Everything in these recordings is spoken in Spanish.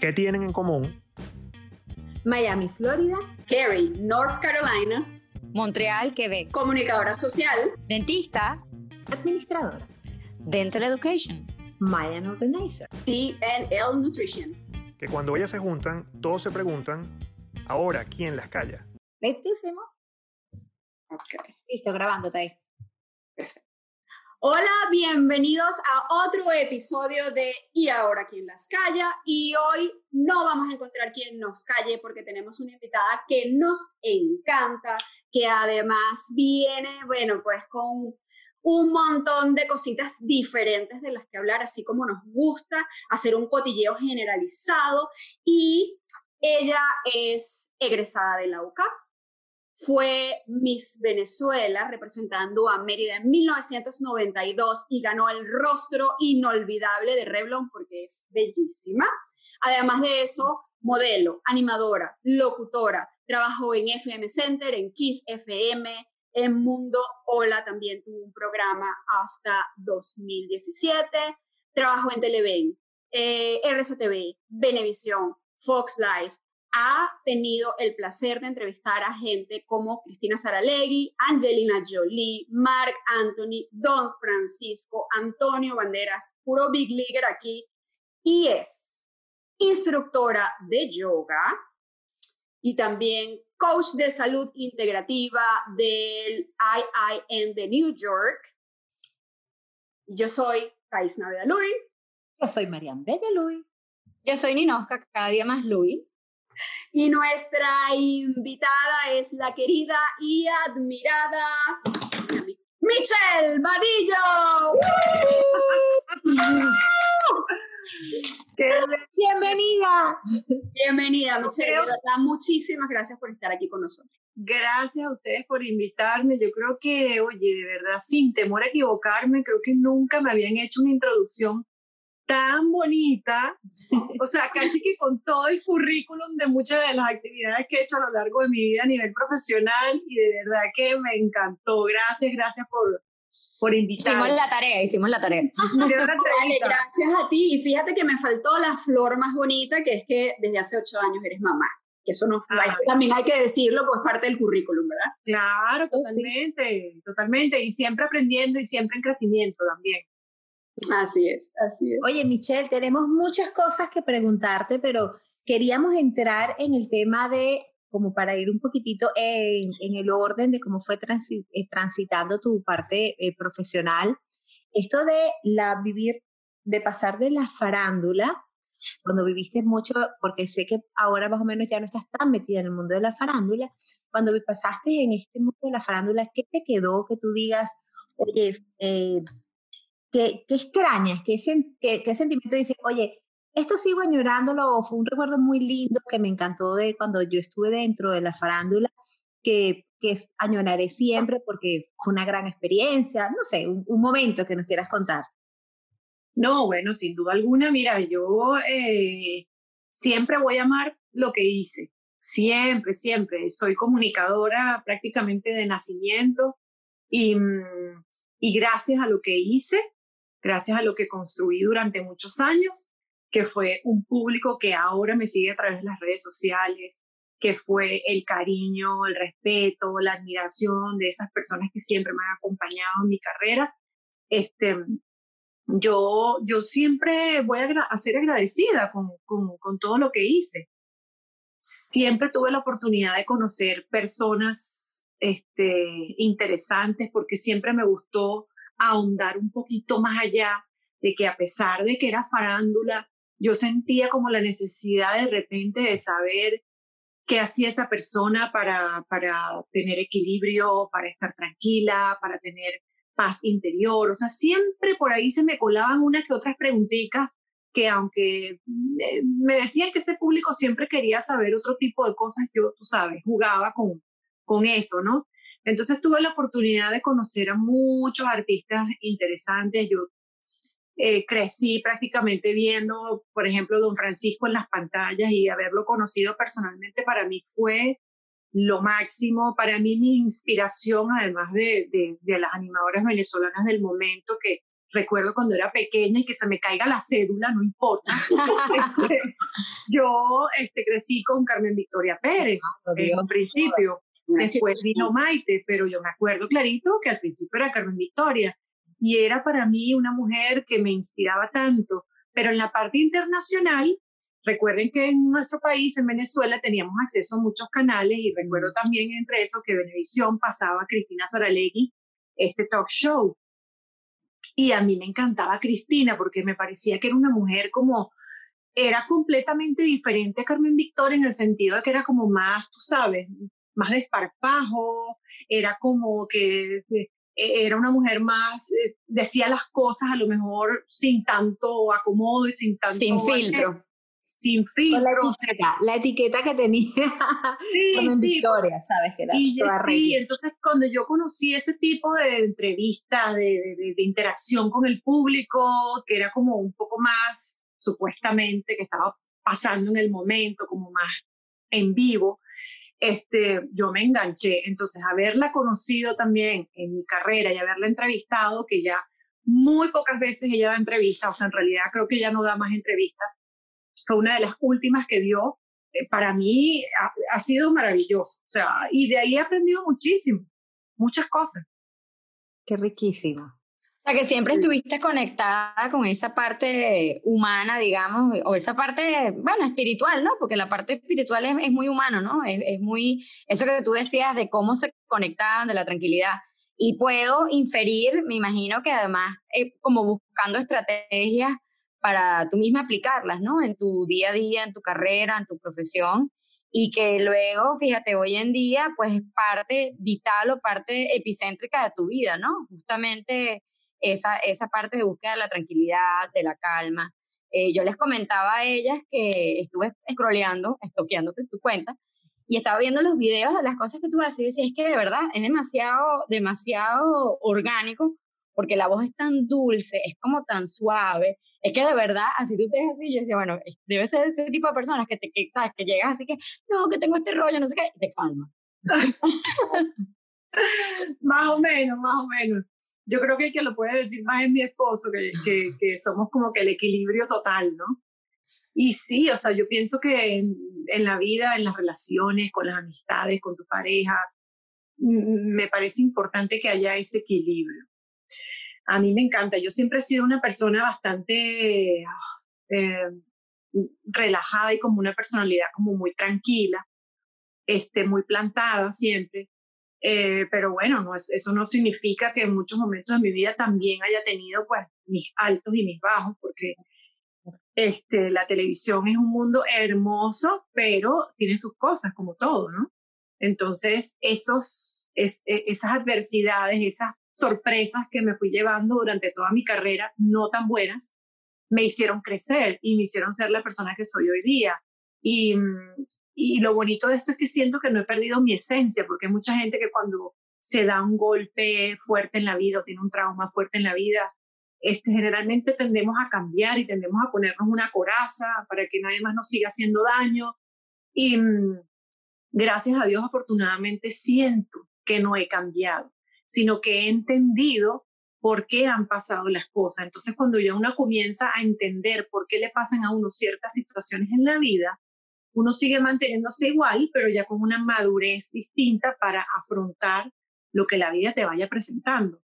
¿Qué tienen en común? Miami, Florida. Cary, North Carolina. Montreal, Quebec. Comunicadora social. Dentista. Administradora. Dental Education. Mayan Organizer. TNL Nutrition. Que cuando ellas se juntan, todos se preguntan, ahora, ¿quién las calla? Lentísimo. Ok. Listo, grabándote ahí. Hola, bienvenidos a otro episodio de Y ahora quién las calla. Y hoy no vamos a encontrar quien nos calle porque tenemos una invitada que nos encanta, que además viene, bueno, pues con un montón de cositas diferentes de las que hablar, así como nos gusta hacer un cotilleo generalizado. Y ella es egresada de la UCAP, fue Miss Venezuela representando a Mérida en 1992 y ganó el rostro inolvidable de Revlon porque es bellísima. Además de eso, modelo, animadora, locutora, trabajó en FM Center, en Kiss FM, en Mundo Hola también tuvo un programa hasta 2017, trabajó en Televen, eh, RCTV, Venevisión, Fox Life, ha tenido el placer de entrevistar a gente como Cristina Saralegui, Angelina Jolie, Mark Anthony, Don Francisco, Antonio Banderas, puro Big Leaguer aquí, y es instructora de yoga y también coach de salud integrativa del IIN de New York. Yo soy Thais Naveda Luis. Yo soy Marian Bella Luis. Yo soy Ninosca, cada día más Luis. Y nuestra invitada es la querida y admirada Michelle Vadillo. Bienvenida. Bienvenida, Michelle. De verdad, muchísimas gracias por estar aquí con nosotros. Gracias a ustedes por invitarme. Yo creo que, oye, de verdad, sin temor a equivocarme, creo que nunca me habían hecho una introducción tan bonita, o sea, casi que con todo el currículum de muchas de las actividades que he hecho a lo largo de mi vida a nivel profesional y de verdad que me encantó. Gracias, gracias por, por invitarme. Hicimos la tarea, hicimos la tarea. Vale, gracias a ti. Y fíjate que me faltó la flor más bonita, que es que desde hace ocho años eres mamá. Que eso no, Ah. también hay que decirlo, pues parte del currículum, ¿verdad? Claro, totalmente, totalmente. Y siempre aprendiendo y siempre en crecimiento también. Así es, así es. Oye, Michelle, tenemos muchas cosas que preguntarte, pero queríamos entrar en el tema de, como para ir un poquitito en, en el orden de cómo fue transi- eh, transitando tu parte eh, profesional. Esto de la vivir, de pasar de la farándula, cuando viviste mucho, porque sé que ahora más o menos ya no estás tan metida en el mundo de la farándula, cuando pasaste en este mundo de la farándula, ¿qué te quedó que tú digas, oye, eh, ¿Qué, qué extrañas? ¿Qué, sen- qué, qué sentimiento dices, oye, esto sigo añorándolo fue un recuerdo muy lindo que me encantó de cuando yo estuve dentro de la farándula, que, que añoraré siempre porque fue una gran experiencia, no sé, un, un momento que nos quieras contar. No, bueno, sin duda alguna, mira, yo eh, siempre voy a amar lo que hice, siempre, siempre. Soy comunicadora prácticamente de nacimiento y, mm, y gracias a lo que hice, gracias a lo que construí durante muchos años, que fue un público que ahora me sigue a través de las redes sociales, que fue el cariño, el respeto, la admiración de esas personas que siempre me han acompañado en mi carrera. Este, yo, yo siempre voy a, ser agradecida con, con, con todo lo que hice. Siempre tuve la oportunidad de conocer personas este, interesantes porque siempre me gustó ahondar un poquito más allá de que a pesar de que era farándula, yo sentía como la necesidad de repente de saber qué hacía esa persona para, para tener equilibrio, para estar tranquila, para tener paz interior. O sea, siempre por ahí se me colaban unas que otras preguntitas que aunque eh, me decían que ese público siempre quería saber otro tipo de cosas, yo, tú sabes, jugaba con, con eso, ¿no? Entonces tuve la oportunidad de conocer a muchos artistas interesantes. Yo eh, crecí prácticamente viendo, por ejemplo, Don Francisco en las pantallas y haberlo conocido personalmente para mí fue lo máximo. Para mí mi inspiración, además de, de, de las animadoras venezolanas del momento que recuerdo cuando era pequeña y que se me caiga la cédula, no importa. Este, yo este, crecí con Carmen Victoria Pérez Oh, en un principio. Después vino Maite, pero yo me acuerdo clarito que al principio era Carmen Victoria y era para mí una mujer que me inspiraba tanto. Pero en la parte internacional, recuerden que en nuestro país, en Venezuela, teníamos acceso a muchos canales y recuerdo también entre eso que Venevisión pasaba a Cristina Saralegui este talk show. Y a mí me encantaba Cristina porque me parecía que era una mujer como, era completamente diferente a Carmen Victoria en el sentido de que era como más, tú sabes, más desparpajo, era como que eh, era una mujer más, eh, decía las cosas a lo mejor sin tanto acomodo y sin tanto... Sin filtro. Sin Con la filtro. sea, etiqueta, la etiqueta que tenía sí, Carmen sí, Victoria, ¿sabes? Que era y toda sí, entonces cuando yo conocí ese tipo de entrevistas, de- de- de interacción con el público, que era como un poco más, supuestamente, que estaba pasando en el momento, como más en vivo, este, yo me enganché. Entonces, haberla conocido también en mi carrera y haberla entrevistado, que ya muy pocas veces ella da entrevistas, o sea, en realidad creo que ya no da más entrevistas, fue una de las últimas que dio eh, para mí ha, ha sido maravilloso. O sea, y de ahí he aprendido muchísimo, muchas cosas. Qué riquísimo. Sea, que siempre estuviste conectada con esa parte humana, digamos, o esa parte, bueno, espiritual, ¿no? Porque la parte espiritual es, es muy humano, ¿no? Es, es muy, eso que tú decías de cómo se conectaban, de la tranquilidad. Y puedo inferir, me imagino que además, eh, como buscando estrategias para tú misma aplicarlas, ¿no? En tu día a día, en tu carrera, en tu profesión. Y que luego, fíjate, hoy en día, pues es parte vital o parte epicéntrica de tu vida, ¿no? Justamente esa, esa parte de búsqueda de la tranquilidad, de la calma. Eh, yo les comentaba a ellas que estuve scrolleando, estoqueándote tu cuenta, y estaba viendo los videos de las cosas que tú haces y decía, es que de verdad es demasiado, demasiado orgánico, porque la voz es tan dulce, es como tan suave, es que de verdad, así tú te ves así, yo decía, bueno, debe ser ese tipo de personas que, te, que, ¿sabes? que llegas así que, no, que tengo este rollo, no sé qué, y te calma. Más o menos, más o menos. Yo creo que el que lo puede decir más es mi esposo, que, que, que somos como que el equilibrio total, ¿no? Y sí, o sea, yo pienso que en, en la vida, en las relaciones, con las amistades, con tu pareja, mm, me parece importante que haya ese equilibrio. A mí me encanta, yo siempre he sido una persona bastante eh, relajada y como una personalidad como muy tranquila, este, muy plantada siempre. Eh, pero bueno, no, es- eso no significa que en muchos momentos de mi vida también haya tenido pues mis altos y mis bajos, porque este, la televisión es un mundo hermoso, pero tiene sus cosas como todo, ¿no? Entonces, esos, es, e- esas adversidades, esas sorpresas que me fui llevando durante toda mi carrera, no tan buenas, me hicieron crecer y me hicieron ser la persona que soy hoy día. Y, mm, y lo bonito de esto es que siento que no he perdido mi esencia, porque hay mucha gente que cuando se da un golpe fuerte en la vida o tiene un trauma fuerte en la vida, este, generalmente tendemos a cambiar y tendemos a ponernos una coraza para que nadie más nos siga haciendo daño. Y mm, gracias a Dios, afortunadamente, siento que no he cambiado, sino que he entendido por qué han pasado las cosas. Entonces, cuando ya uno comienza a entender por qué le pasan a uno ciertas situaciones en la vida, uno sigue manteniéndose igual, pero ya con una madurez distinta para afrontar lo que la vida te vaya presentando.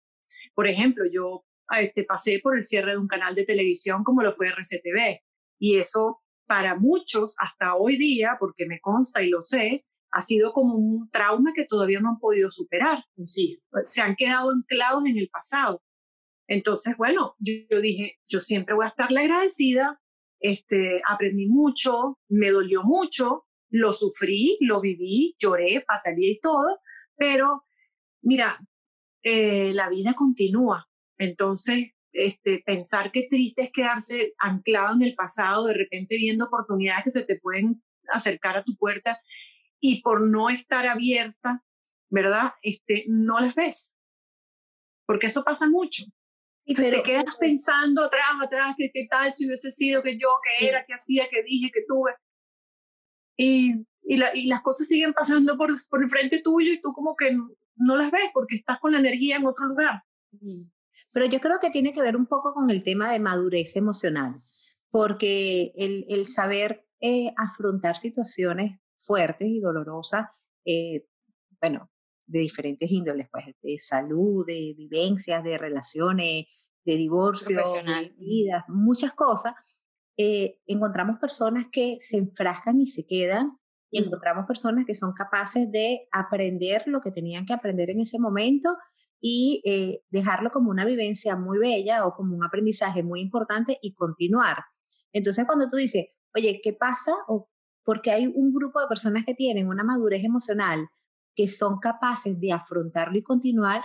Por ejemplo, yo este, pasé por el cierre de un canal de televisión como lo fue RCTV, y eso para muchos hasta hoy día, porque me consta y lo sé, ha sido como un trauma que todavía no han podido superar. Sí. Se han quedado anclados en el pasado. Entonces, bueno, yo, yo dije, yo siempre voy a estarle agradecida, este, aprendí mucho, me dolió mucho, lo sufrí, lo viví, lloré, pataleé y todo, pero mira, eh, la vida continúa. Entonces, este, pensar que triste es quedarse anclado en el pasado, de repente viendo oportunidades que se te pueden acercar a tu puerta y por no estar abierta, ¿verdad? Este, no las ves. Porque eso pasa mucho. Entonces pero, te quedas pensando atrás, atrás, que qué tal si hubiese sido que yo, que era, que hacía, que dije, que tuve. Y, y, la- y las cosas siguen pasando por, por el frente tuyo y tú como que no, no las ves porque estás con la energía en otro lugar. pero yo creo que tiene que ver un poco con el tema de madurez emocional, porque el, el saber eh, afrontar situaciones fuertes y dolorosas, eh, bueno, de diferentes índoles, pues de salud, de vivencias, de relaciones, de divorcio, de vidas, muchas cosas, eh, encontramos personas que se enfrascan y se quedan, y encontramos personas que son capaces de aprender lo que tenían que aprender en ese momento y eh, dejarlo como una vivencia muy bella o como un aprendizaje muy importante y continuar. Entonces, cuando tú dices, oye, ¿qué pasa? O porque hay un grupo de personas que tienen una madurez emocional que son capaces de afrontarlo y continuar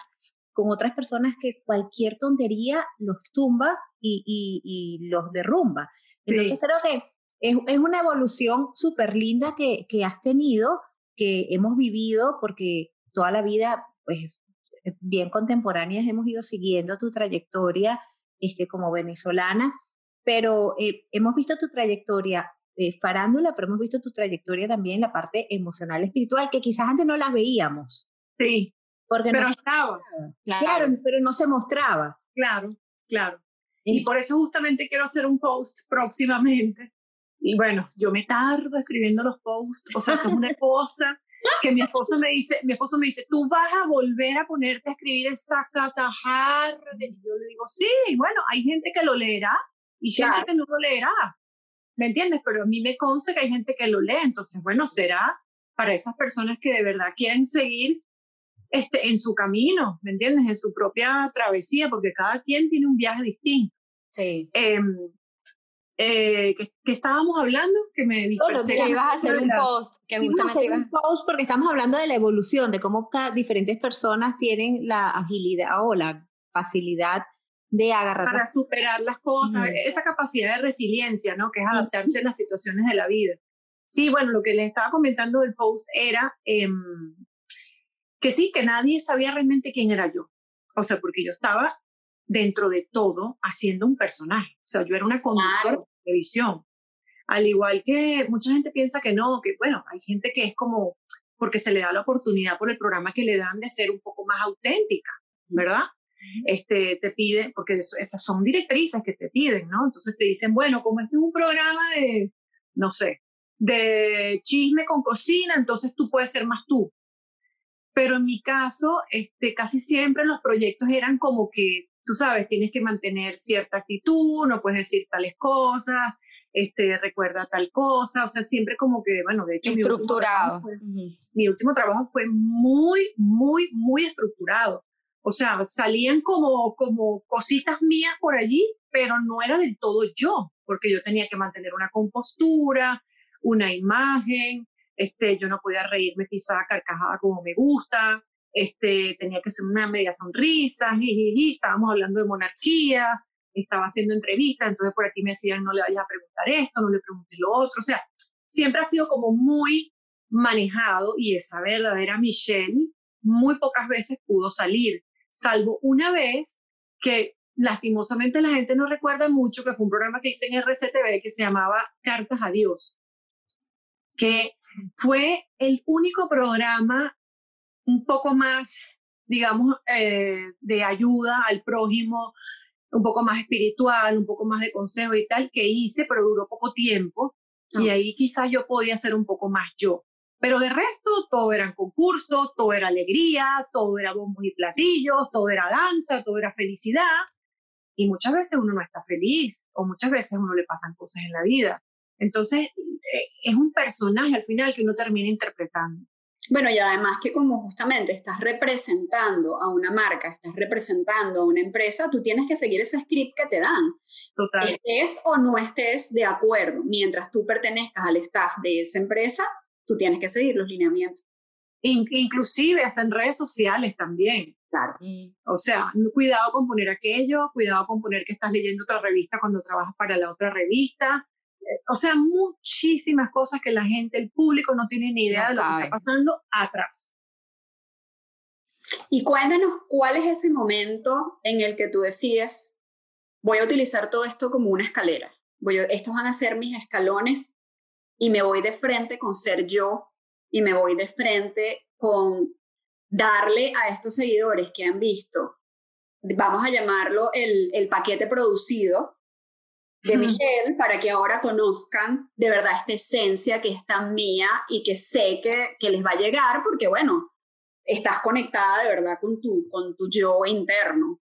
con otras personas que cualquier tontería los tumba y, y, los derrumba. Entonces creo que es, es, una evolución súper linda que, que has tenido, que hemos vivido, porque toda la vida, pues bien contemporáneas, hemos ido siguiendo tu trayectoria este, como venezolana, pero eh, hemos visto tu trayectoria eh, farándula, pero hemos visto tu trayectoria también en la parte emocional, espiritual, que quizás antes no las veíamos. Sí. Porque pero no estaba. Claro. claro, pero no se mostraba. Claro, claro. Y por eso justamente quiero hacer un post próximamente. Y bueno, yo me tardo escribiendo los posts, o sea, es una cosa que mi esposo me dice, mi esposo me dice, tú vas a volver a ponerte a escribir esa catajar. Yo le digo, sí, bueno, hay gente que lo leerá y gente que no lo leerá. ¿Me entiendes? Pero a mí me consta que hay gente que lo lee, entonces, bueno, será para esas personas que de verdad quieren seguir este, en su camino, ¿me entiendes? En su propia travesía, porque cada quien tiene un viaje distinto. Sí. Em, eh, que, estábamos hablando, que me dispersé. que ibas a hacer un post, que justamente ibas a hacer un post porque estamos hablando de la evolución, de cómo diferentes personas tienen la agilidad o la facilidad de agarrar. Para superar las cosas, esa capacidad de resiliencia, ¿no? Que es adaptarse a las situaciones de la vida. Sí, bueno, lo que les estaba comentando del post era em, que sí, que nadie sabía realmente quién era yo. O sea, porque yo estaba dentro de todo haciendo un personaje. O sea, yo era una conductora de televisión. Al igual que mucha gente piensa que no, que bueno, hay gente que es como porque se le da la oportunidad por el programa que le dan de ser un poco más auténtica, ¿verdad? Este, te piden, porque esas son directrices que te piden, ¿no? Entonces te dicen, bueno, como este es un programa de, no sé, de chisme con cocina, entonces tú puedes ser más tú. Pero en mi caso, este, casi siempre los proyectos eran como que, tú sabes, tienes que mantener cierta actitud, no puedes decir tales cosas, este, recuerda tal cosa, o sea, siempre como que, bueno, de hecho... Estructurado. mi último trabajo fue muy, muy, muy estructurado. O sea, salían como, como cositas mías por allí, pero no era del todo yo, porque yo tenía que mantener una compostura, una imagen, este, yo no podía reírme quizá carcajada como me gusta, este, tenía que ser una media sonrisa, jijiji, estábamos hablando de monarquía, estaba haciendo entrevistas, entonces por aquí me decían, no le vayas a preguntar esto, no le preguntes lo otro, o sea, siempre ha sido como muy manejado y esa verdadera Michelle muy pocas veces pudo salir salvo una vez que lastimosamente la gente no recuerda mucho, que fue un programa que hice en RCTV que se llamaba Cartas a Dios, que fue el único programa un poco más, digamos, eh, de ayuda al prójimo, un poco más espiritual, un poco más de consejo y tal, que hice, pero duró poco tiempo. Y ahí quizás yo podía ser un poco más yo. Pero de resto, todo eran concursos, todo era alegría, todo era bombos y platillos, todo era danza, todo era felicidad. Y muchas veces uno no está feliz o muchas veces a uno le pasan cosas en la vida. Entonces, eh, es un personaje al final que uno termina interpretando. Bueno, y además que como justamente estás representando a una marca, estás representando a una empresa, tú tienes que seguir ese script que te dan. Total. Estés o no estés de acuerdo, mientras tú pertenezcas al staff de esa empresa, tú tienes que seguir los lineamientos. inclusive hasta en redes sociales también. Claro. O sea, cuidado con poner aquello, cuidado con poner que estás leyendo otra revista cuando trabajas para la otra revista. Eh, o sea, muchísimas cosas que la gente, el público no tiene ni idea de lo que está pasando atrás. Y cuéntanos cuál es ese momento en el que tú decides, voy a utilizar todo esto como una escalera. Voy estos van a ser mis escalones y me voy de frente con ser yo y me voy de frente con darle a estos seguidores que han visto vamos a llamarlo el, el paquete producido de Michelle para que ahora conozcan de verdad esta esencia que es tan mía y que sé que, que les va a llegar porque, bueno, estás conectada de verdad con tu, con tu yo interno.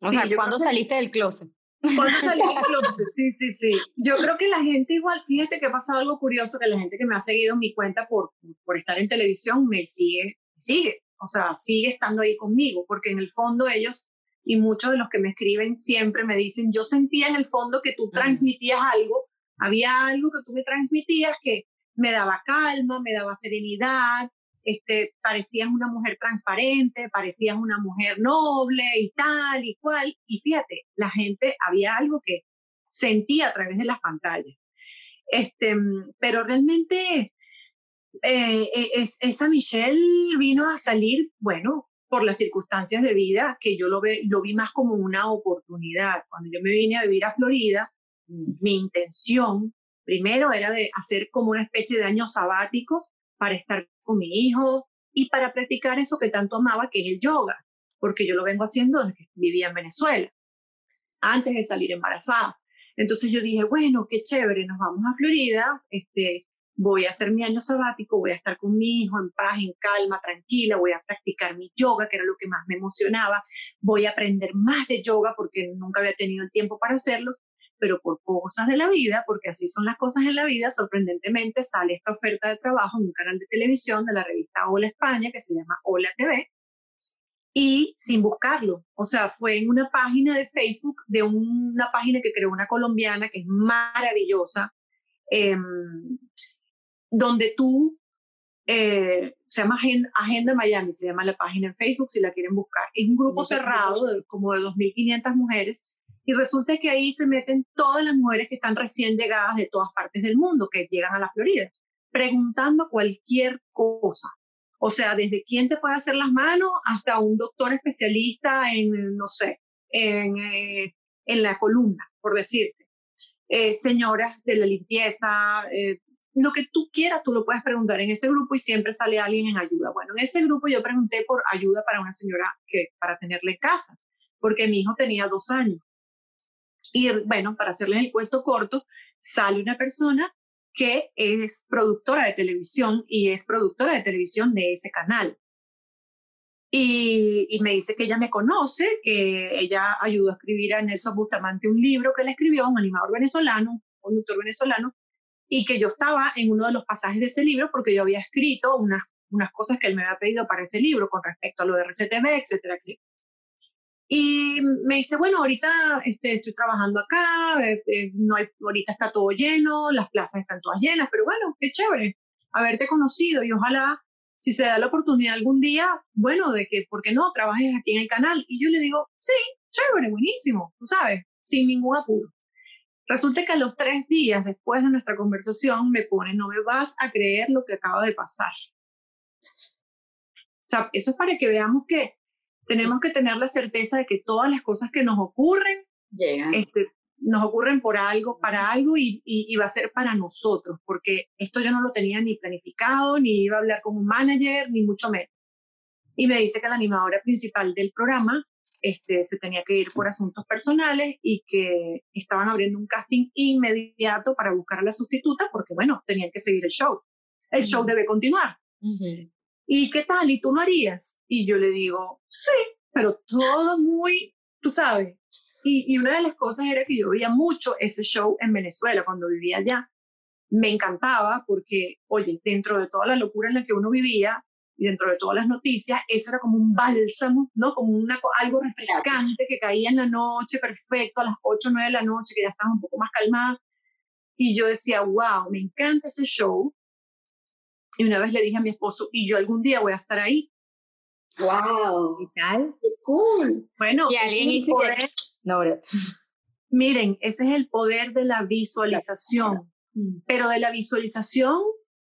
O sea, ¿cuándo saliste del closet? ¿Cuándo salí del closet? Sí, sí, sí. Yo creo que la gente igual, fíjate que ha pasado algo curioso, que la gente que me ha seguido en mi cuenta por, por estar en televisión me sigue, sigue, o sea, sigue estando ahí conmigo, porque en el fondo ellos y muchos de los que me escriben siempre me dicen, yo sentía en el fondo que tú transmitías algo, había algo que tú me transmitías que me daba calma, me daba serenidad, este, parecías una mujer transparente, parecías una mujer noble y tal y cual. Y fíjate, la gente, había algo que sentía a través de las pantallas. Este, pero realmente eh, e, es, esa Michelle vino a salir, bueno, por las circunstancias de vida, que yo lo, ve, lo vi más como una oportunidad. Cuando yo me vine a vivir a Florida, mm. mi intención primero era de hacer como una especie de año sabático para estar con mi hijo y para practicar eso que tanto amaba, que es el yoga, porque yo lo vengo haciendo desde que vivía en Venezuela, antes de salir embarazada. Entonces yo dije, bueno, qué chévere, nos vamos a Florida, este, voy a hacer mi año sabático, voy a estar con mi hijo en paz, en calma, tranquila, voy a practicar mi yoga, que era lo que más me emocionaba, voy a aprender más de yoga porque nunca había tenido el tiempo para hacerlo, pero por cosas de la vida, porque así son las cosas en la vida, sorprendentemente sale esta oferta de trabajo en un canal de televisión de la revista Hola España, que se llama Hola TV, y sin buscarlo. O sea, fue en una página de Facebook de una página que creó una colombiana que es maravillosa, eh, donde tú, eh, se llama Agenda, Miami, se llama la página en Facebook si la quieren buscar. Es un grupo cerrado de, como de 2.500 mujeres y resulta que ahí se meten todas las mujeres que están recién llegadas de todas partes del mundo, que llegan a la Florida, preguntando cualquier cosa. O sea, desde quién te puede hacer las manos hasta un doctor especialista en, no sé, en, eh, en la columna, por decirte. Eh, señoras de la limpieza, eh, lo que tú quieras, tú lo puedes preguntar en ese grupo y siempre sale alguien en ayuda. Bueno, en ese grupo yo pregunté por ayuda para una señora que, para tenerle casa, porque mi hijo tenía dos años. Y bueno, para hacerles el cuento corto, sale una persona que es productora de televisión y es productora de televisión de ese canal. Y, me dice que ella me conoce, que ella ayudó a escribir a Nelson Bustamante un libro que le escribió, un animador venezolano, un conductor venezolano, y que yo estaba en uno de los pasajes de ese libro porque yo había escrito unas, unas cosas que él me había pedido para ese libro con respecto a lo de RCTV, etcétera, etcétera. Y me dice, bueno, ahorita este, estoy trabajando acá, eh, eh, no hay, ahorita está todo lleno, las plazas están todas llenas, pero bueno, qué chévere haberte conocido y ojalá si se da la oportunidad algún día, bueno, de que, ¿por qué no? Trabajes aquí en el canal. Y yo le digo, sí, chévere, buenísimo, tú sabes, sin ningún apuro. Resulta que a los tres días después de nuestra conversación me pone, no me vas a creer lo que acaba de pasar. O sea, eso es para que veamos que tenemos que tener la certeza de que todas las cosas que nos ocurren, este, nos ocurren por algo, para algo y, y, va a ser para nosotros, porque esto yo no lo tenía ni planificado, ni iba a hablar con un manager, ni mucho menos. Y me dice que la animadora principal del programa este, se tenía que ir por asuntos personales y que estaban abriendo un casting inmediato para buscar a la sustituta porque, bueno, tenían que seguir el show. El show debe continuar. ¿Y qué tal? ¿Y tú lo harías? Y yo le digo, sí, pero todo muy, tú sabes. Y, y una de las cosas era que yo veía mucho ese show en Venezuela cuando vivía allá. Me encantaba porque, oye, dentro de toda la locura en la que uno vivía, y dentro de todas las noticias, eso era como un bálsamo, ¿no? Como una, algo refrescante que caía en la noche, perfecto, a las 8 o 9 de la noche, que ya estaba un poco más calmada. Y yo decía, wow, me encanta ese show. Y una vez le dije a mi esposo, y yo algún día voy a estar ahí. ¡Wow! ¿Qué tal? ¡Qué cool! Bueno, y alguien dice que... No, Miren, ese es el poder de la visualización. Pero de la visualización,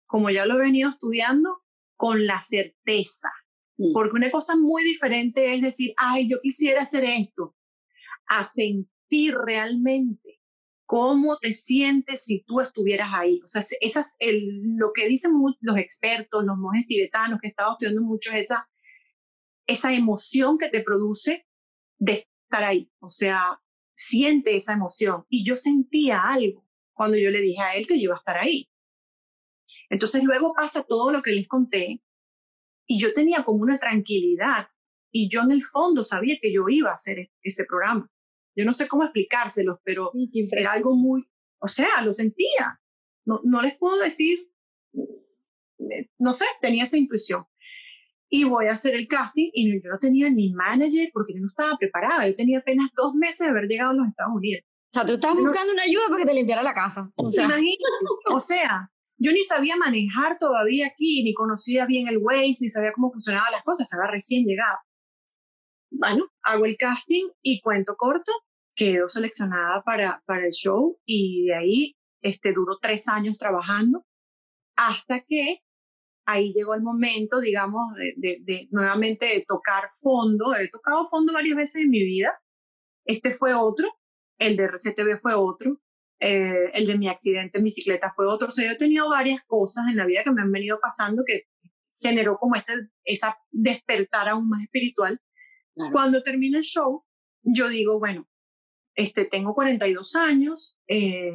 como ya lo he venido estudiando, con la certeza. Mm. Porque una cosa muy diferente es decir, ay, yo quisiera hacer esto, a sentir realmente cómo te sientes si tú estuvieras ahí. O sea, esas, el, lo que dicen los expertos, los monjes tibetanos que he estado estudiando mucho, esa, esa emoción que te produce de estar ahí. O sea, siente esa emoción. Y yo sentía algo cuando yo le dije a él que yo iba a estar ahí. Entonces luego pasa todo lo que les conté y yo tenía como una tranquilidad y yo en el fondo sabía que yo iba a hacer e-, ese programa. Yo no sé cómo explicárselos, pero era algo muy, o sea, lo sentía. No, no les puedo decir, eh, no sé, tenía esa intuición. Y voy a hacer el casting y yo no tenía ni manager porque yo no estaba preparada. Yo tenía apenas dos meses de haber llegado a los Estados Unidos. O sea, tú estabas buscando una ayuda para que te limpiara la casa. O sea. o sea, yo ni sabía manejar todavía aquí, ni conocía bien el Waze, ni sabía cómo funcionaban las cosas, estaba recién llegada. Bueno, hago el casting y cuento corto, quedo seleccionada para, para el show y de ahí este, duró tres años trabajando hasta que ahí llegó el momento, digamos, de, de, nuevamente de tocar fondo. He tocado fondo varias veces en mi vida. Este fue otro, el de RCTV fue otro, eh, el de mi accidente en bicicleta fue otro. O sea, yo he tenido varias cosas en la vida que me han venido pasando que generó como ese esa despertar aún más espiritual. Cuando termina el show, yo digo, bueno, este, tengo 42 años eh,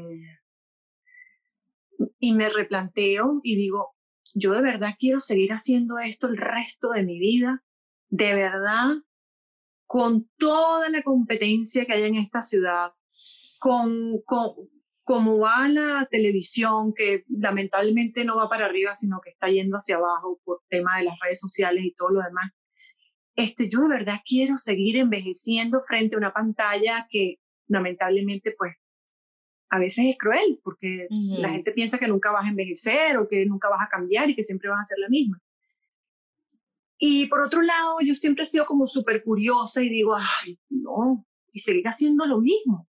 y me replanteo y digo, yo de verdad quiero seguir haciendo esto el resto de mi vida, de verdad, con toda la competencia que hay en esta ciudad, con, con como va la televisión, que lamentablemente no va para arriba, sino que está yendo hacia abajo por tema de las redes sociales y todo lo demás. Este, yo de verdad quiero seguir envejeciendo frente a una pantalla que lamentablemente pues a veces es cruel porque la gente piensa que nunca vas a envejecer o que nunca vas a cambiar y que siempre vas a ser la misma. Y por otro lado, yo siempre he sido como súper curiosa y digo, ay, no, y seguir haciendo lo mismo.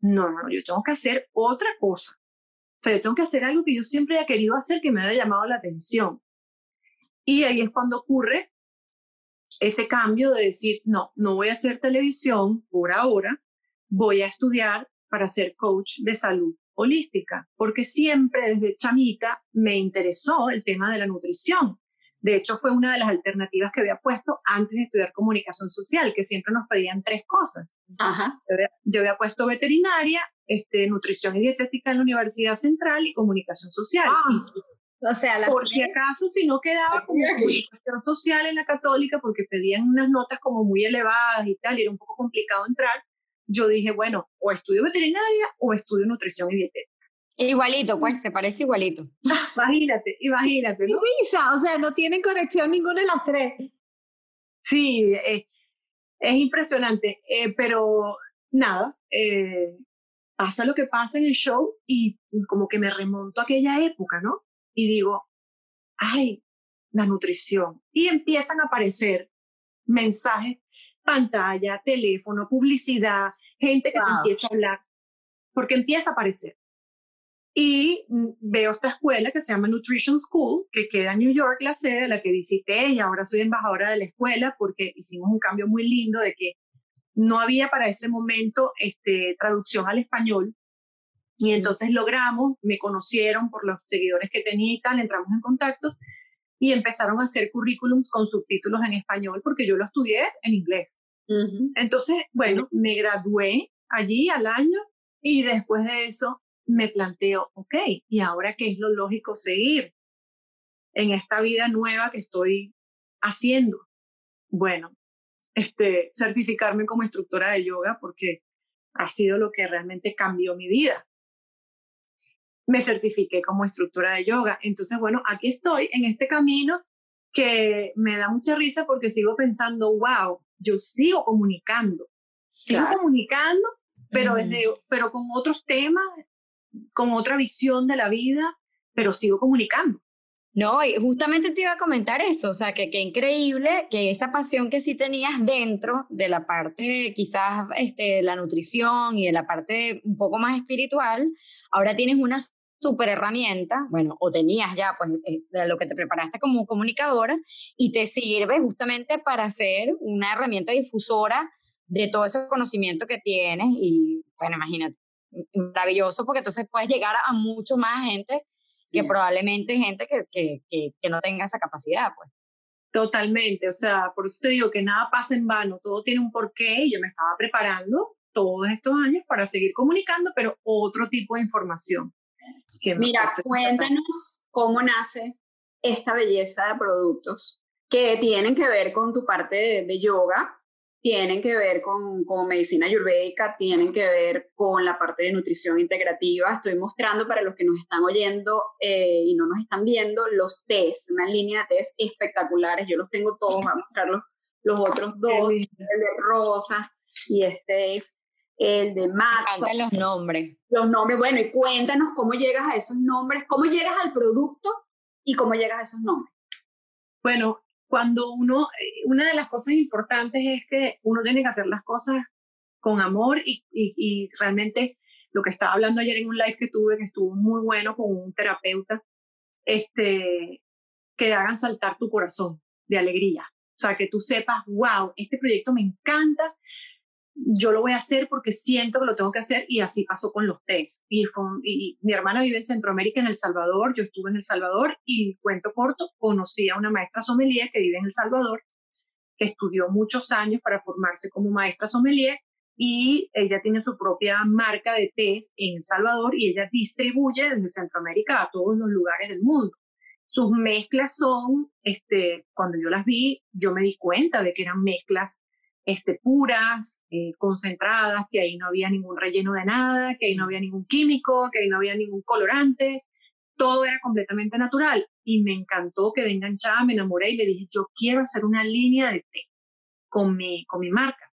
No, no, yo tengo que hacer otra cosa. O sea, yo tengo que hacer algo que yo siempre haya querido hacer que me haya llamado la atención. Y ahí es cuando ocurre ese cambio de decir, no, no voy a hacer televisión por ahora, voy a estudiar para ser coach de salud holística, porque siempre desde chamita me interesó el tema de la nutrición. De hecho, fue una de las alternativas que había puesto antes de estudiar comunicación social, que siempre nos pedían tres cosas. Ajá. Yo, había, puesto veterinaria, este, nutrición y dietética en la Universidad Central y comunicación social. Ah. O sea, por si acaso, si no quedaba como comunicación social en la católica, porque pedían unas notas como muy elevadas y tal, y era un poco complicado entrar, yo dije, bueno, o estudio veterinaria o estudio nutrición y dietética. Igualito, pues, se parece igualito. imagínate, imagínate. ¿no? o sea, no tienen conexión ninguna de las tres. Sí, eh, es impresionante, eh, pero nada, eh, pasa lo que pasa en el show y como que me remonto a aquella época, ¿no? Y digo, ay, la nutrición. Y empiezan a aparecer mensajes, pantalla, teléfono, publicidad, gente que te empieza a hablar, porque empieza a aparecer. Y mm, veo esta escuela que se llama Nutrition School, que queda en New York, la sede, la que visité y ahora soy embajadora de la escuela porque hicimos un cambio muy lindo de que no había para ese momento este, traducción al español y entonces logramos, me conocieron por los seguidores que tenía y tal, entramos en contacto y empezaron a hacer currículums con subtítulos en español porque yo lo estudié en inglés. Entonces, bueno, me gradué allí al año y después de eso me planteo, ok, ¿y ahora qué es lo lógico seguir en esta vida nueva que estoy haciendo? Bueno, este, certificarme como instructora de yoga porque ha sido lo que realmente cambió mi vida me certifiqué como instructora de yoga. Entonces, bueno, aquí estoy en este camino que me da mucha risa porque sigo pensando, wow, yo sigo comunicando, sigo comunicando, pero, desde, pero con otros temas, con otra visión de la vida, pero sigo comunicando. No, y justamente te iba a comentar eso, o sea, que qué increíble que esa pasión que sí tenías dentro de la parte quizás este, de la nutrición y de la parte un poco más espiritual, ahora tienes una super herramienta, bueno, o tenías ya, pues, eh, de lo que te preparaste como comunicadora, y te sirve justamente para ser una herramienta difusora de todo ese conocimiento que tienes y, bueno, imagínate, maravilloso porque entonces puedes llegar a, mucho más gente que probablemente gente que, que, que, no tenga esa capacidad, pues. Totalmente, o sea, por eso te digo que nada pasa en vano, todo tiene un porqué y yo me estaba preparando todos estos años para seguir comunicando, pero otro tipo de información. Mira, cuéntanos cómo nace esta belleza de productos que tienen que ver con tu parte de, yoga, tienen que ver con, con, medicina ayurvédica, tienen que ver con la parte de nutrición integrativa. Estoy mostrando para los que nos están oyendo eh, y no nos están viendo los test, una línea de test espectaculares. Yo los tengo todos, voy a mostrar los, otros dos, el de rosa y este es el de macho. los nombres. Los nombres, bueno, y cuéntanos cómo llegas a esos nombres, cómo llegas al producto y cómo llegas a esos nombres. Bueno, cuando uno, eh, una de las cosas importantes es que uno tiene que hacer las cosas con amor y, y, realmente lo que estaba hablando ayer en un live que tuve, que estuvo muy bueno con un terapeuta, este, que hagan saltar tu corazón de alegría. O sea, que tú sepas, wow, este proyecto me encanta, yo lo voy a hacer porque siento que lo tengo que hacer y así pasó con los test. Y, y, mi hermana vive en Centroamérica, en El Salvador, yo estuve en El Salvador y cuento corto, conocí a una maestra sommelier que vive en El Salvador, que estudió muchos años para formarse como maestra sommelier y ella tiene su propia marca de test en El Salvador y ella distribuye desde Centroamérica a todos los lugares del mundo. Sus mezclas son, este, cuando yo las vi, yo me di cuenta de que eran mezclas este, puras, eh, concentradas, que ahí no había ningún relleno de nada, que ahí no había ningún químico, que ahí no había ningún colorante, todo era completamente natural. Y me encantó, quedé enganchada, me enamoré y le dije, yo quiero hacer una línea de té con mi, con mi marca.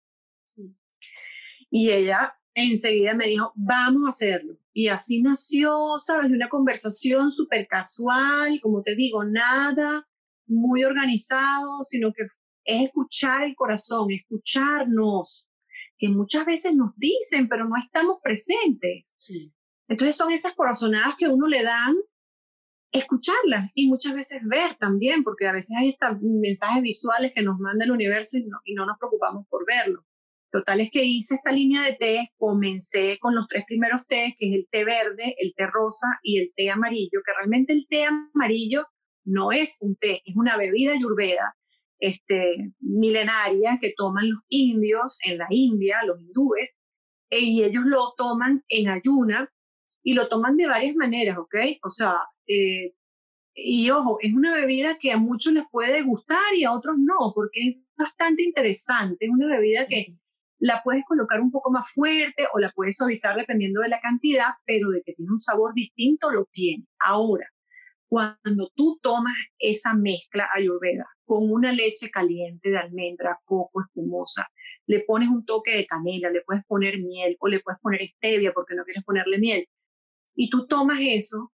Y ella enseguida me dijo, vamos a hacerlo. Y así nació, ¿sabes? De una conversación súper casual, como te digo, nada muy organizado, sino que es escuchar el corazón, escucharnos, que muchas veces nos dicen, pero no estamos presentes. Entonces son esas corazonadas que uno le dan, escucharlas y muchas veces ver también, porque a veces hay estos mensajes visuales que nos manda el universo y no, y no nos preocupamos por verlo. Total es que hice esta línea de té, comencé con los tres primeros té, que es el té verde, el té rosa y el té amarillo, que realmente el té amarillo no es un té, es una bebida ayurveda este, milenaria que toman los indios en la India, los hindúes, e, y ellos lo toman en ayuna y lo toman de varias maneras, ¿ok? O sea, eh, y ojo, es una bebida que a muchos les puede gustar y a otros no, porque es bastante interesante, es una bebida que la puedes colocar un poco más fuerte o la puedes suavizar dependiendo de la cantidad, pero de que tiene un sabor distinto, lo tiene. Ahora, cuando tú tomas esa mezcla ayurveda con una leche caliente de almendra, coco, espumosa, le pones un toque de canela, le puedes poner miel o le puedes poner stevia porque no quieres ponerle miel, y tú tomas eso,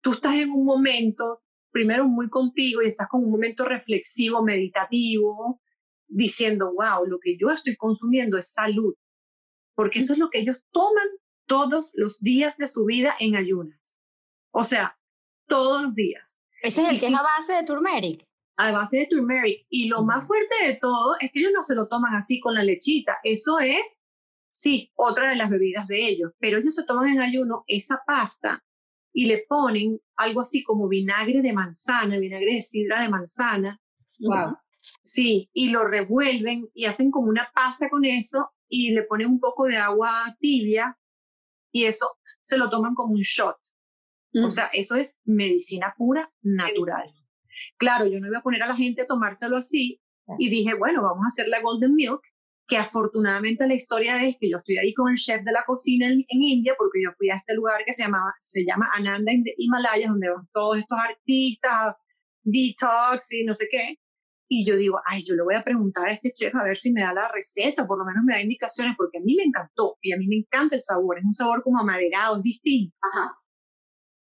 tú estás en un momento, primero muy contigo y estás con un momento reflexivo, meditativo, diciendo, wow, lo que yo estoy consumiendo es salud, porque eso es lo que ellos toman todos los días de su vida en ayunas. O sea, todos los días. Ese es el que es base de turmeric. A base de turmeric. Y lo más fuerte de todo es que ellos no se lo toman así con la lechita. Eso es, sí, otra de las bebidas de ellos. Pero ellos se toman en ayuno esa pasta y le ponen algo así como vinagre de manzana, vinagre de sidra de manzana. Wow. Sí, y lo revuelven y hacen como una pasta con eso y le ponen un poco de agua tibia y eso se lo toman como un shot. O sea, eso es medicina pura, natural. Claro, yo no iba a poner a la gente a tomárselo así y dije, bueno, vamos a hacer la Golden Milk, que afortunadamente la historia es que yo estoy ahí con el chef de la cocina en, India, porque yo fui a este lugar que se, llamaba, se llama Ananda Himalayas, donde van todos estos artistas, detox y no sé qué. Y yo digo, ay, yo le voy a preguntar a este chef a ver si me da la receta, por lo menos me da indicaciones, porque a mí me encantó y a mí me encanta el sabor, es un sabor como amaderado, es distinto. Ajá.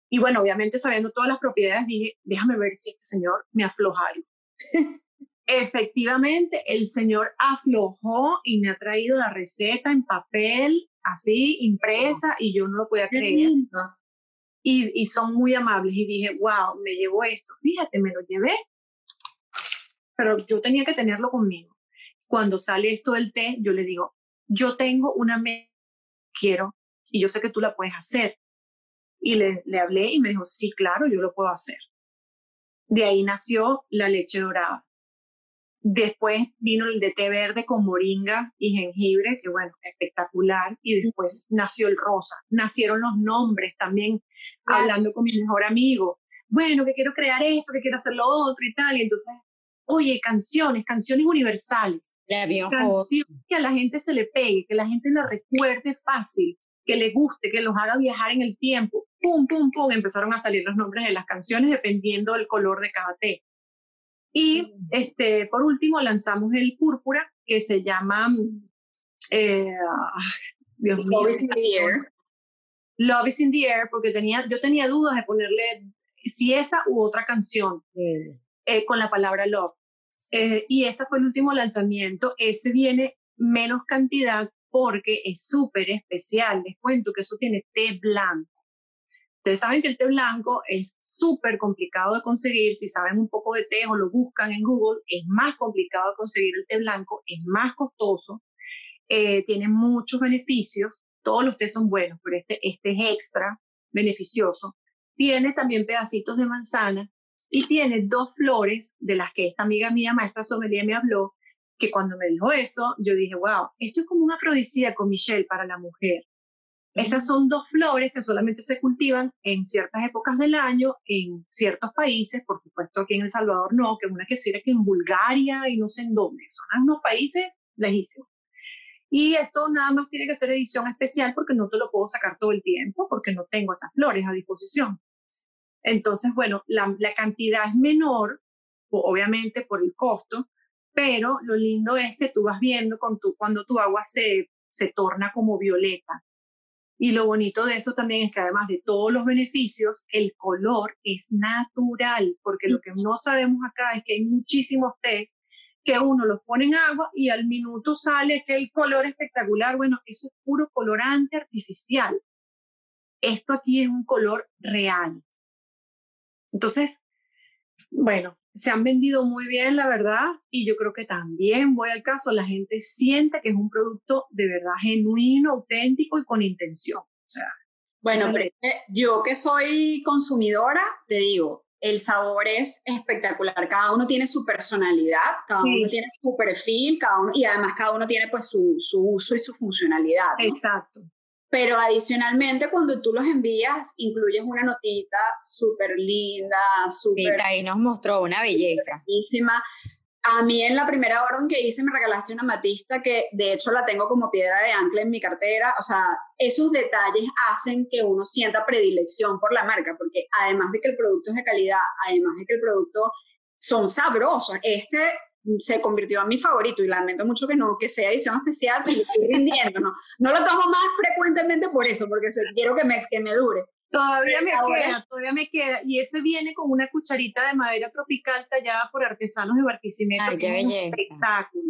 Y bueno, obviamente sabiendo todas las propiedades, dije, déjame ver si este señor me afloja algo. Efectivamente, el señor aflojó y me ha traído la receta en papel, así, impresa, y yo no lo podía creer. Y, y son muy amables. Y dije, wow, me llevo esto. Fíjate, me lo llevé, pero yo tenía que tenerlo conmigo. Cuando sale esto del té, yo le digo, yo tengo una me quiero, y yo sé que tú la puedes hacer y le, le hablé y me dijo, sí, claro, yo lo puedo hacer. De ahí nació la leche dorada. Después vino el de té verde con moringa y jengibre, que bueno, espectacular. Y después nació el rosa. Nacieron los nombres también, hablando con mi mejor amigo. Bueno, que quiero crear esto, que quiero hacer lo otro y tal. Y entonces, oye, canciones, canciones universales. canciones que a la gente se le pegue, que la gente la recuerde fácil, que le guste, que los haga viajar en el tiempo. Pum, pum, pum, empezaron a salir los nombres de las canciones dependiendo del color de cada té. Y este, por último lanzamos el púrpura, que se llama, eh, Dios mío. Love is in the air. Love is in the air, porque tenía, yo tenía dudas de ponerle si esa u otra canción eh, con la palabra love. Eh, y ese fue el último lanzamiento. Ese viene menos cantidad porque es súper especial. Les cuento que eso tiene té blanco. Ustedes saben que el té blanco es súper complicado de conseguir. Si saben un poco de té o lo buscan en Google, es más complicado de conseguir el té blanco, es más costoso, eh, tiene muchos beneficios. Todos los tés son buenos, pero este, este es extra beneficioso. Tiene también pedacitos de manzana y tiene dos flores de las que esta amiga mía, maestra sommelier, me habló, que cuando me dijo eso, yo dije, wow, esto es como un afrodisíaco, Michelle, para la mujer. Estas son dos flores que solamente se cultivan en ciertas épocas del año, en ciertos países, por supuesto aquí en El Salvador no, que una que sirve que en Bulgaria y no sé en dónde, son unos países lejísimos. Y esto nada más tiene que ser edición especial porque no te lo puedo sacar todo el tiempo porque no tengo esas flores a disposición. Entonces, bueno, la, cantidad es menor, obviamente por el costo, pero lo lindo es que tú vas viendo con cuando tu agua se, se torna como violeta y lo bonito de eso también es que además de todos los beneficios, el color es natural, porque lo que no sabemos acá es que hay muchísimos test que uno los pone en agua y al minuto sale que el color espectacular. Bueno, eso es puro colorante artificial. Esto aquí es un color real. Entonces, bueno, se han vendido muy bien, la verdad, y yo creo que también voy al caso, la gente siente que es un producto de verdad genuino, auténtico y con intención. O sea, bueno, yo que soy consumidora, te digo, el sabor es espectacular. Cada uno tiene su personalidad, cada uno tiene su perfil, cada uno, y además cada uno tiene pues su, su uso y su funcionalidad. Exacto. Pero adicionalmente, cuando tú los envías, incluyes una notita súper linda, súper... ahí nos mostró una belleza. A mí en la primera orden que hice me regalaste una matista que de hecho la tengo como piedra de ancla en mi cartera. O sea, esos detalles hacen que uno sienta predilección por la marca, porque además de que el producto es de calidad, además de que el producto son sabrosos, este se convirtió en mi favorito y lamento mucho que no, que sea edición especial, pero estoy rindiendo, ¿no? No lo tomo más frecuentemente por eso, porque quiero que me, que me dure. Todavía me queda, todavía me queda. Y ese viene con una cucharita de madera tropical tallada por artesanos de Barquisimeto. Ay, qué belleza. espectáculo.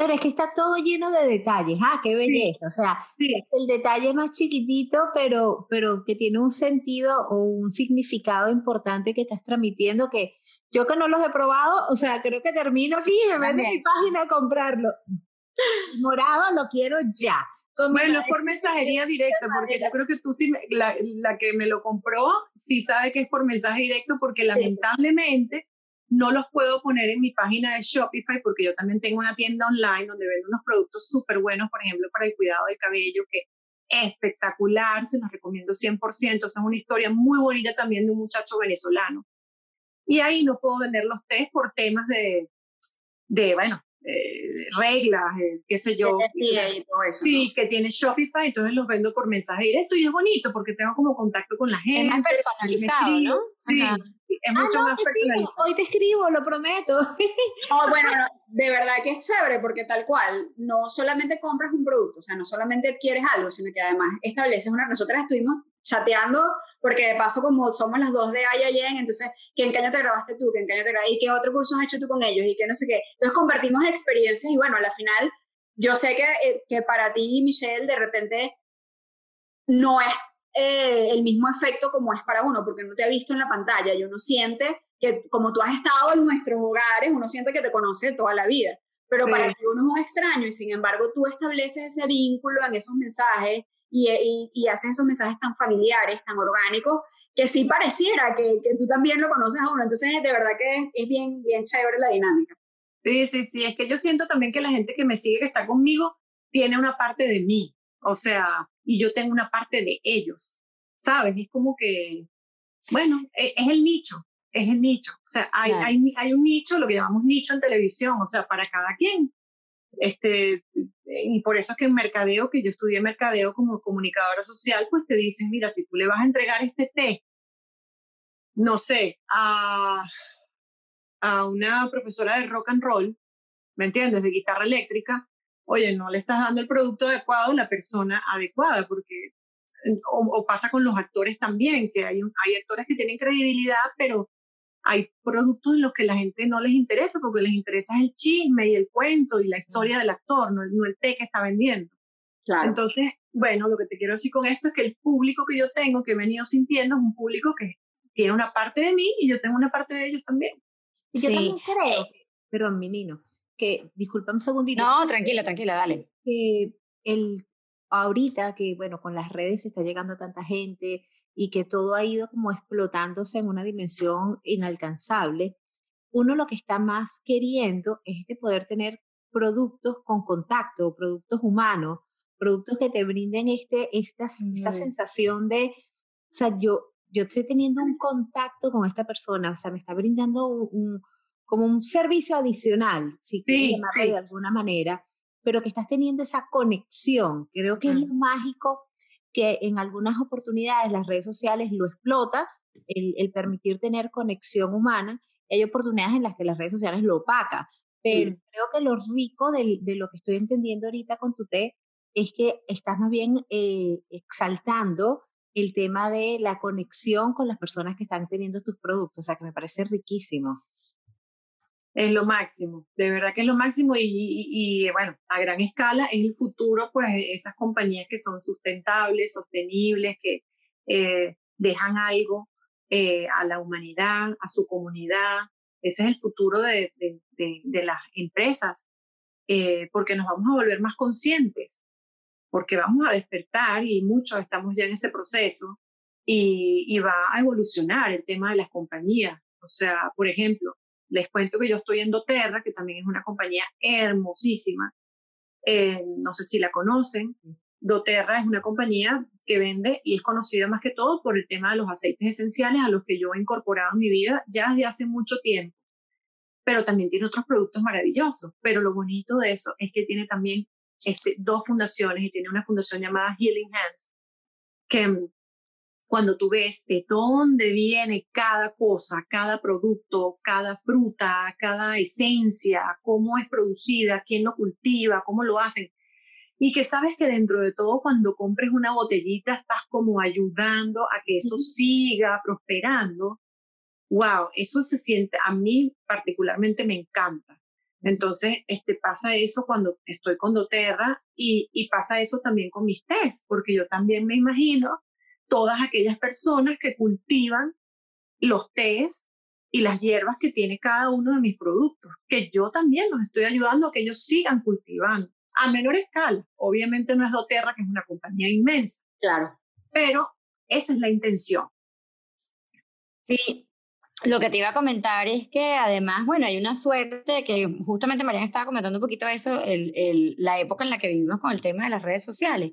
Pero es que está todo lleno de detalles. Ah, qué belleza. o sea, el detalle más chiquitito, pero, pero que tiene un sentido o un significado importante que estás transmitiendo que yo que no los he probado, o sea, creo que termino, sí, me meto en mi página a comprarlo. Morado lo quiero ya. bueno, por mensajería directa, porque yo creo que tú sí, la, la, que me lo compró, sí sabe que es por mensaje directo, porque lamentablemente no los puedo poner en mi página de Shopify porque yo también tengo una tienda online donde vendo unos productos súper buenos, por ejemplo, para el cuidado del cabello, que es espectacular, se los recomiendo 100%. es una historia muy bonita también de un muchacho venezolano. Y ahí no puedo vender los test por temas de, de bueno, eh, reglas, eh, qué sé yo. Sí, que tiene Shopify, entonces los vendo por mensaje directo y es bonito porque tengo como contacto con la gente. Es más personalizado, ¿no? Sí, es mucho ah, más personalizado. Hoy te escribo, lo prometo. Oh, bueno, de verdad que es chévere porque tal cual, no solamente compras un producto, o sea, no solamente adquieres algo, sino que además estableces una... Nosotras estuvimos chateando, porque de paso como somos las dos de en entonces, ¿qué en qué año te grabaste tú? ¿Qué en qué año te grabaste? ¿Y qué otro curso has hecho tú con ellos? Y qué no sé qué. Entonces compartimos experiencias y bueno, al final yo sé que, eh, que para ti, Michelle, de repente no es eh, el mismo efecto como es para uno, porque no te ha visto en la pantalla y uno siente que como tú has estado en nuestros hogares, uno siente que te conoce toda la vida. Pero para ti uno es un extraño y sin embargo tú estableces ese vínculo en esos mensajes y, y, haces esos mensajes tan familiares, tan orgánicos, que sí pareciera que, que tú también lo conoces a uno. Entonces, de verdad que es, es, bien, bien chévere la dinámica. Sí, sí, sí. Es que yo siento también que la gente que me sigue, que está conmigo, tiene una parte de mí. O sea, y yo tengo una parte de ellos. ¿Sabes? Es como que, bueno, es, es el nicho es el nicho. O sea, hay, hay, hay, un nicho, lo que llamamos nicho en televisión, o sea, para cada quien. Este, y por eso es que en mercadeo, que yo estudié mercadeo como comunicadora social, pues te dicen, mira, si tú le vas a entregar este té, no sé, a, a una profesora de rock and roll, ¿me entiendes? De guitarra eléctrica, oye, no le estás dando el producto adecuado a la persona adecuada, porque o, pasa con los actores también, que hay, hay actores que tienen credibilidad, pero hay productos en los que la gente no les interesa porque les interesa el chisme y el cuento y la historia del actor, no, el té que está vendiendo. Entonces, bueno, lo que te quiero decir con esto es que el público que yo tengo, que he venido sintiendo, es un público que tiene una parte de mí y yo tengo una parte de ellos también. Y yo también creo, perdón, menino, que, disculpa un segundito. No, tranquila, tranquila, dale. Que el, ahorita que, bueno, con las redes está llegando tanta gente, y que todo ha ido como explotándose en una dimensión inalcanzable, uno lo que está más queriendo es de poder tener productos con contacto, productos humanos, productos que te brinden este, esta, esta sensación de, o sea, yo, yo estoy teniendo un contacto con esta persona, o sea, me está brindando un, como un servicio adicional, si quieres llamarlo de alguna manera, pero que estás teniendo esa conexión. Creo que es lo mágico que en algunas oportunidades las redes sociales lo explota, el, permitir tener conexión humana, hay oportunidades en las que las redes sociales lo opaca, pero creo que lo rico de, lo que estoy entendiendo ahorita con tu té es que estás más bien eh, exaltando el tema de la conexión con las personas que están teniendo tus productos, o sea que me parece riquísimo es lo máximo, de verdad que es lo máximo y, bueno, a gran escala es el futuro, pues esas compañías que son sustentables, sostenibles, que eh, dejan algo eh, a la humanidad, a su comunidad, ese es el futuro de, de, de, las empresas, eh, porque nos vamos a volver más conscientes, porque vamos a despertar y muchos estamos ya en ese proceso y va a evolucionar el tema de las compañías. O sea, por ejemplo, les cuento que yo estoy en doTERRA, que también es una compañía hermosísima. Eh, no sé si la conocen. doTERRA es una compañía que vende y es conocida más que todo por el tema de los aceites esenciales a los que yo he incorporado en mi vida ya desde hace mucho tiempo. Pero también tiene otros productos maravillosos. Pero lo bonito de eso es que tiene también este, dos fundaciones y tiene una fundación llamada Healing Hands, que cuando tú ves de dónde viene cada cosa, cada producto, cada fruta, cada esencia, cómo es producida, quién lo cultiva, cómo lo hacen. Y que sabes que dentro de todo, cuando compres una botellita, estás como ayudando a que eso siga prosperando. Wow, eso se siente, a mí particularmente me encanta. Entonces, este, pasa eso cuando estoy con doTERRA y, y pasa eso también con mis test, porque yo también me imagino todas aquellas personas que cultivan los tés y las hierbas que tiene cada uno de mis productos, que yo también los estoy ayudando a que ellos sigan cultivando a menor escala. Obviamente no es doTERRA, que es una compañía inmensa. Claro. Pero esa es la intención. Sí, lo que te iba a comentar es que además, bueno, hay una suerte que justamente Mariana estaba comentando un poquito eso, el, la época en la que vivimos con el tema de las redes sociales.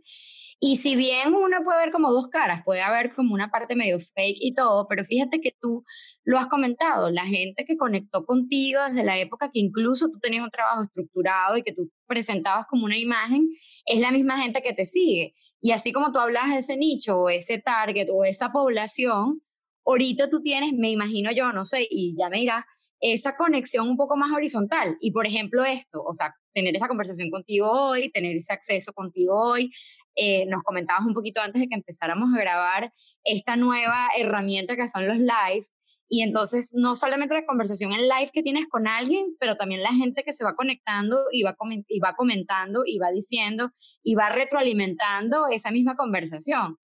Y si bien uno puede ver como dos caras, puede haber como una parte medio fake y todo, pero fíjate que tú lo has comentado, la gente que conectó contigo desde la época que incluso tú tenías un trabajo estructurado y que tú presentabas como una imagen, es la misma gente que te sigue. Y así como tú hablas de ese nicho o ese target o esa población, ahorita tú tienes, me imagino yo, no sé, y ya me dirás, esa conexión un poco más horizontal. Y por ejemplo esto, o sea, tener esa conversación contigo hoy, tener ese acceso contigo hoy. Eh, nos comentabas un poquito antes de que empezáramos a grabar esta nueva herramienta que son los live. Y entonces no solamente la conversación en live que tienes con alguien, pero también la gente que se va conectando y va, y va comentando y va diciendo y va retroalimentando esa misma conversación.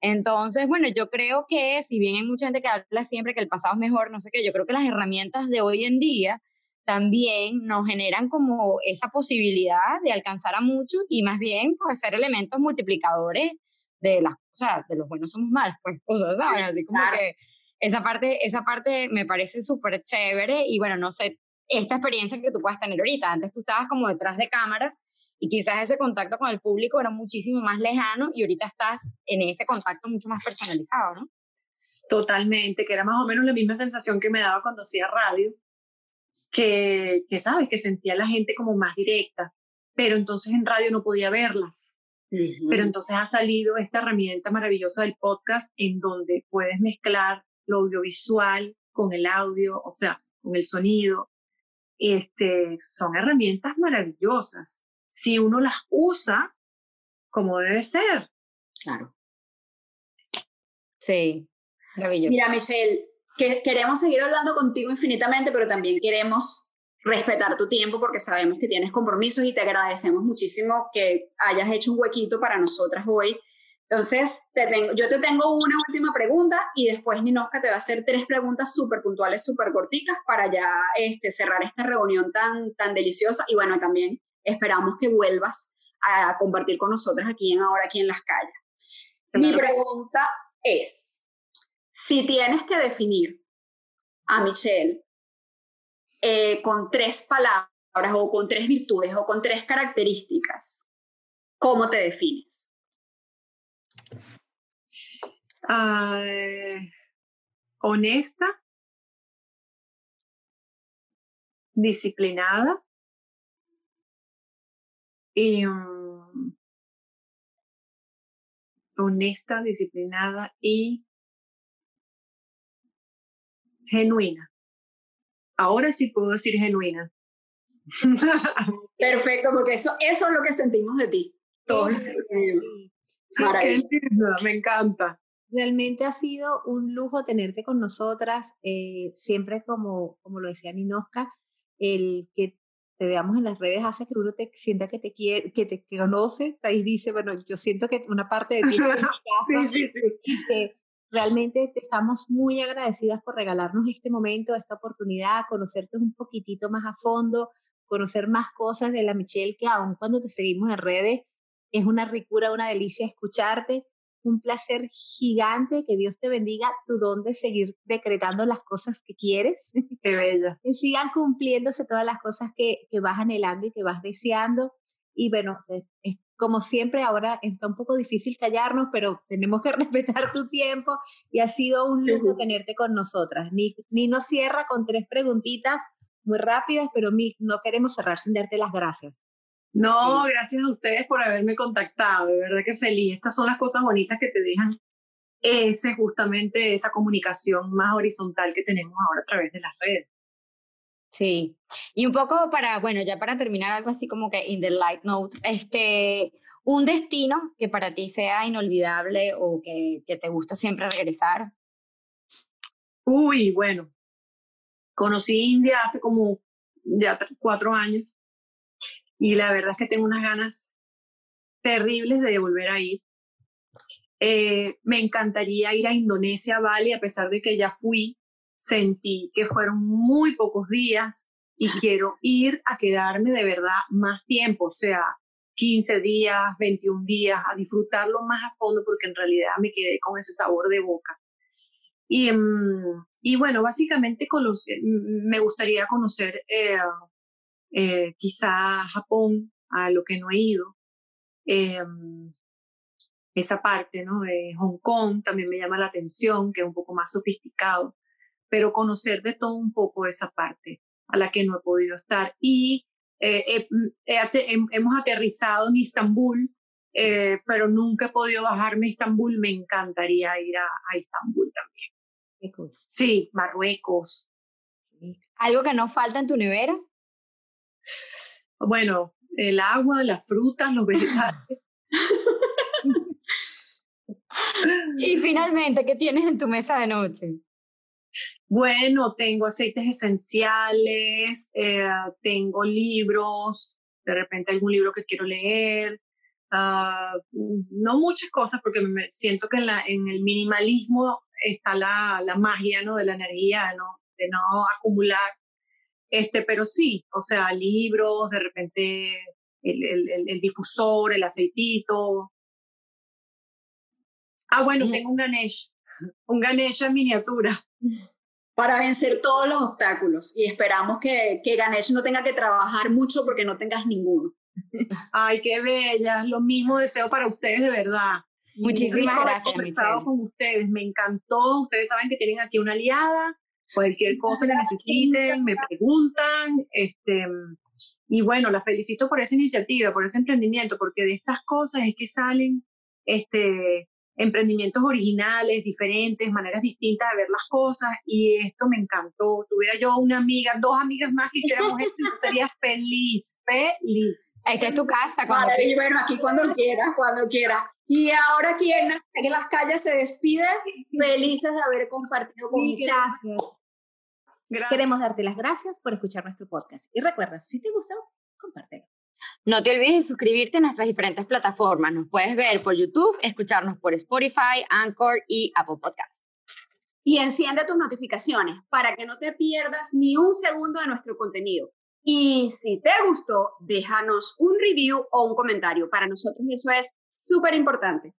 Entonces, bueno, yo creo que si bien hay mucha gente que habla siempre que el pasado es mejor, no sé qué, yo creo que las herramientas de hoy en día también nos generan como esa posibilidad de alcanzar a muchos y más bien pues ser elementos multiplicadores de las, sea, de los buenos somos malos, pues, o sea, ¿sabes? Así como que esa parte, esa parte me parece súper chévere y bueno, no sé, esta experiencia que tú puedas tener ahorita, antes tú estabas como detrás de cámara y quizás ese contacto con el público era muchísimo más lejano y ahorita estás en ese contacto mucho más personalizado, ¿no? Totalmente, que era más o menos la misma sensación que me daba cuando hacía radio, que, que sabes, que sentía la gente como más directa, pero entonces en radio no podía verlas. Pero entonces ha salido esta herramienta maravillosa del podcast en donde puedes mezclar lo audiovisual con el audio, o sea, con el sonido. Este, son herramientas maravillosas si uno las usa como debe ser. Claro. Sí, maravilloso. Mira, Michelle, que queremos seguir hablando contigo infinitamente, pero también queremos respetar tu tiempo porque sabemos que tienes compromisos y te agradecemos muchísimo que hayas hecho un huequito para nosotras hoy. Entonces, te tengo, yo te tengo una última pregunta y después Ninoska te va a hacer tres preguntas súper puntuales, súper corticas para ya este, cerrar esta reunión tan, tan deliciosa y bueno, también esperamos que vuelvas a compartir con nosotras aquí en Ahora, aquí en Las Calles. Mi pregunta es, si tienes que definir a Michelle eh, con tres palabras o con tres virtudes o con tres características, ¿cómo te defines? honesta, disciplinada y mm, honesta, disciplinada y genuina. Ahora sí puedo decir genuina. Perfecto, porque eso, eso es lo que sentimos de ti. me encanta. Realmente ha sido un lujo tenerte con nosotras, eh, siempre como, como lo decía Ninoska, el que te veamos en las redes hace que uno te sienta que te quiere, que te conoce, y dice, bueno, yo siento que una parte de ti sí, sí, sí realmente te estamos muy agradecidas por regalarnos este momento, esta oportunidad, conocerte un poquitito más a fondo, conocer más cosas de la Michelle, que aun cuando te seguimos en redes, es una ricura, una delicia escucharte. Un placer gigante, que Dios te bendiga tu don de seguir decretando las cosas que quieres. Qué bella. Que sigan cumpliéndose todas las cosas que, que vas anhelando y que vas deseando. Y bueno, como siempre, ahora está un poco difícil callarnos, pero tenemos que respetar tu tiempo y ha sido un lujo tenerte con nosotras. Ni, ni nos cierra con tres preguntitas muy rápidas, pero no queremos cerrar sin darte las gracias. No, gracias a ustedes por haberme contactado, de verdad que feliz. Estas son las cosas bonitas que te dejan ese justamente esa comunicación más horizontal que tenemos ahora a través de las redes. Sí, y un poco para, bueno, ya para terminar algo así como que in the light note, este, un destino que para ti sea inolvidable o que, que te gusta siempre regresar. Uy, bueno, conocí India hace como ya cuatro años y la verdad es que tengo unas ganas terribles de volver a ir. Eh, me encantaría ir a Indonesia, Bali, a pesar de que ya fui, sentí que fueron muy pocos días y quiero ir a quedarme de verdad más tiempo, o sea, 15 días, 21 días, a disfrutarlo más a fondo porque en realidad me quedé con ese sabor de boca. Y, mm, y bueno, básicamente con los, eh, me gustaría conocer eh, eh, quizá Japón, a lo que no he ido. esa parte ¿no? de Hong Kong también me llama la atención, que es un poco más sofisticado pero conocer de todo un poco esa parte a la que no he podido estar. Y eh, hemos aterrizado en Istambul, eh, pero nunca he podido bajarme a Istambul. Me encantaría ir a, a Istambul también. Sí, Marruecos. ¿Algo que no falta en tu nevera? Bueno, el agua, las frutas, los vegetales. y finalmente, ¿qué tienes en tu mesa de noche? Bueno, tengo aceites esenciales, eh, tengo libros, de repente algún libro que quiero leer, ah, no muchas cosas porque me siento que en, la, en el minimalismo está la, la, magia ¿no? de la energía, ¿no? de no acumular, este, pero sí, o sea, libros, de repente el, el, el difusor, el aceitito, Ah, bueno, tengo un Ganesh, un Ganesh en miniatura. Para vencer todos los obstáculos y esperamos que, que Ganesh no tenga que trabajar mucho porque no tengas ninguno. Ay, qué bella. Lo mismo deseo para ustedes, de verdad. Muchísimas gracias, Michelle. con ustedes, me encantó. Ustedes saben que tienen aquí una aliada. Cualquier cosa que necesiten, me preguntan. Este, y bueno, la felicito por esa iniciativa, por ese emprendimiento, porque de estas cosas es que salen este, emprendimientos originales, diferentes, maneras distintas de ver las cosas y esto me encantó. Tuviera yo una amiga, dos amigas más que hiciéramos esto, sería feliz, feliz. Esta es tu casa. Cuando y bueno, aquí cuando quiera, cuando quiera. Y ahora quien en las calles se despide, felices de haber compartido con Gracias. Gracias. Queremos darte las gracias por escuchar nuestro podcast. Y recuerda, si te gustó, compártelo. No te olvides de suscribirte a nuestras diferentes plataformas. Nos puedes ver por YouTube, escucharnos por Spotify, Anchor y Apple Podcasts. Y enciende tus notificaciones para que no te pierdas ni un segundo de nuestro contenido. Y si te gustó, déjanos un review o un comentario. Para nosotros eso es súper importante.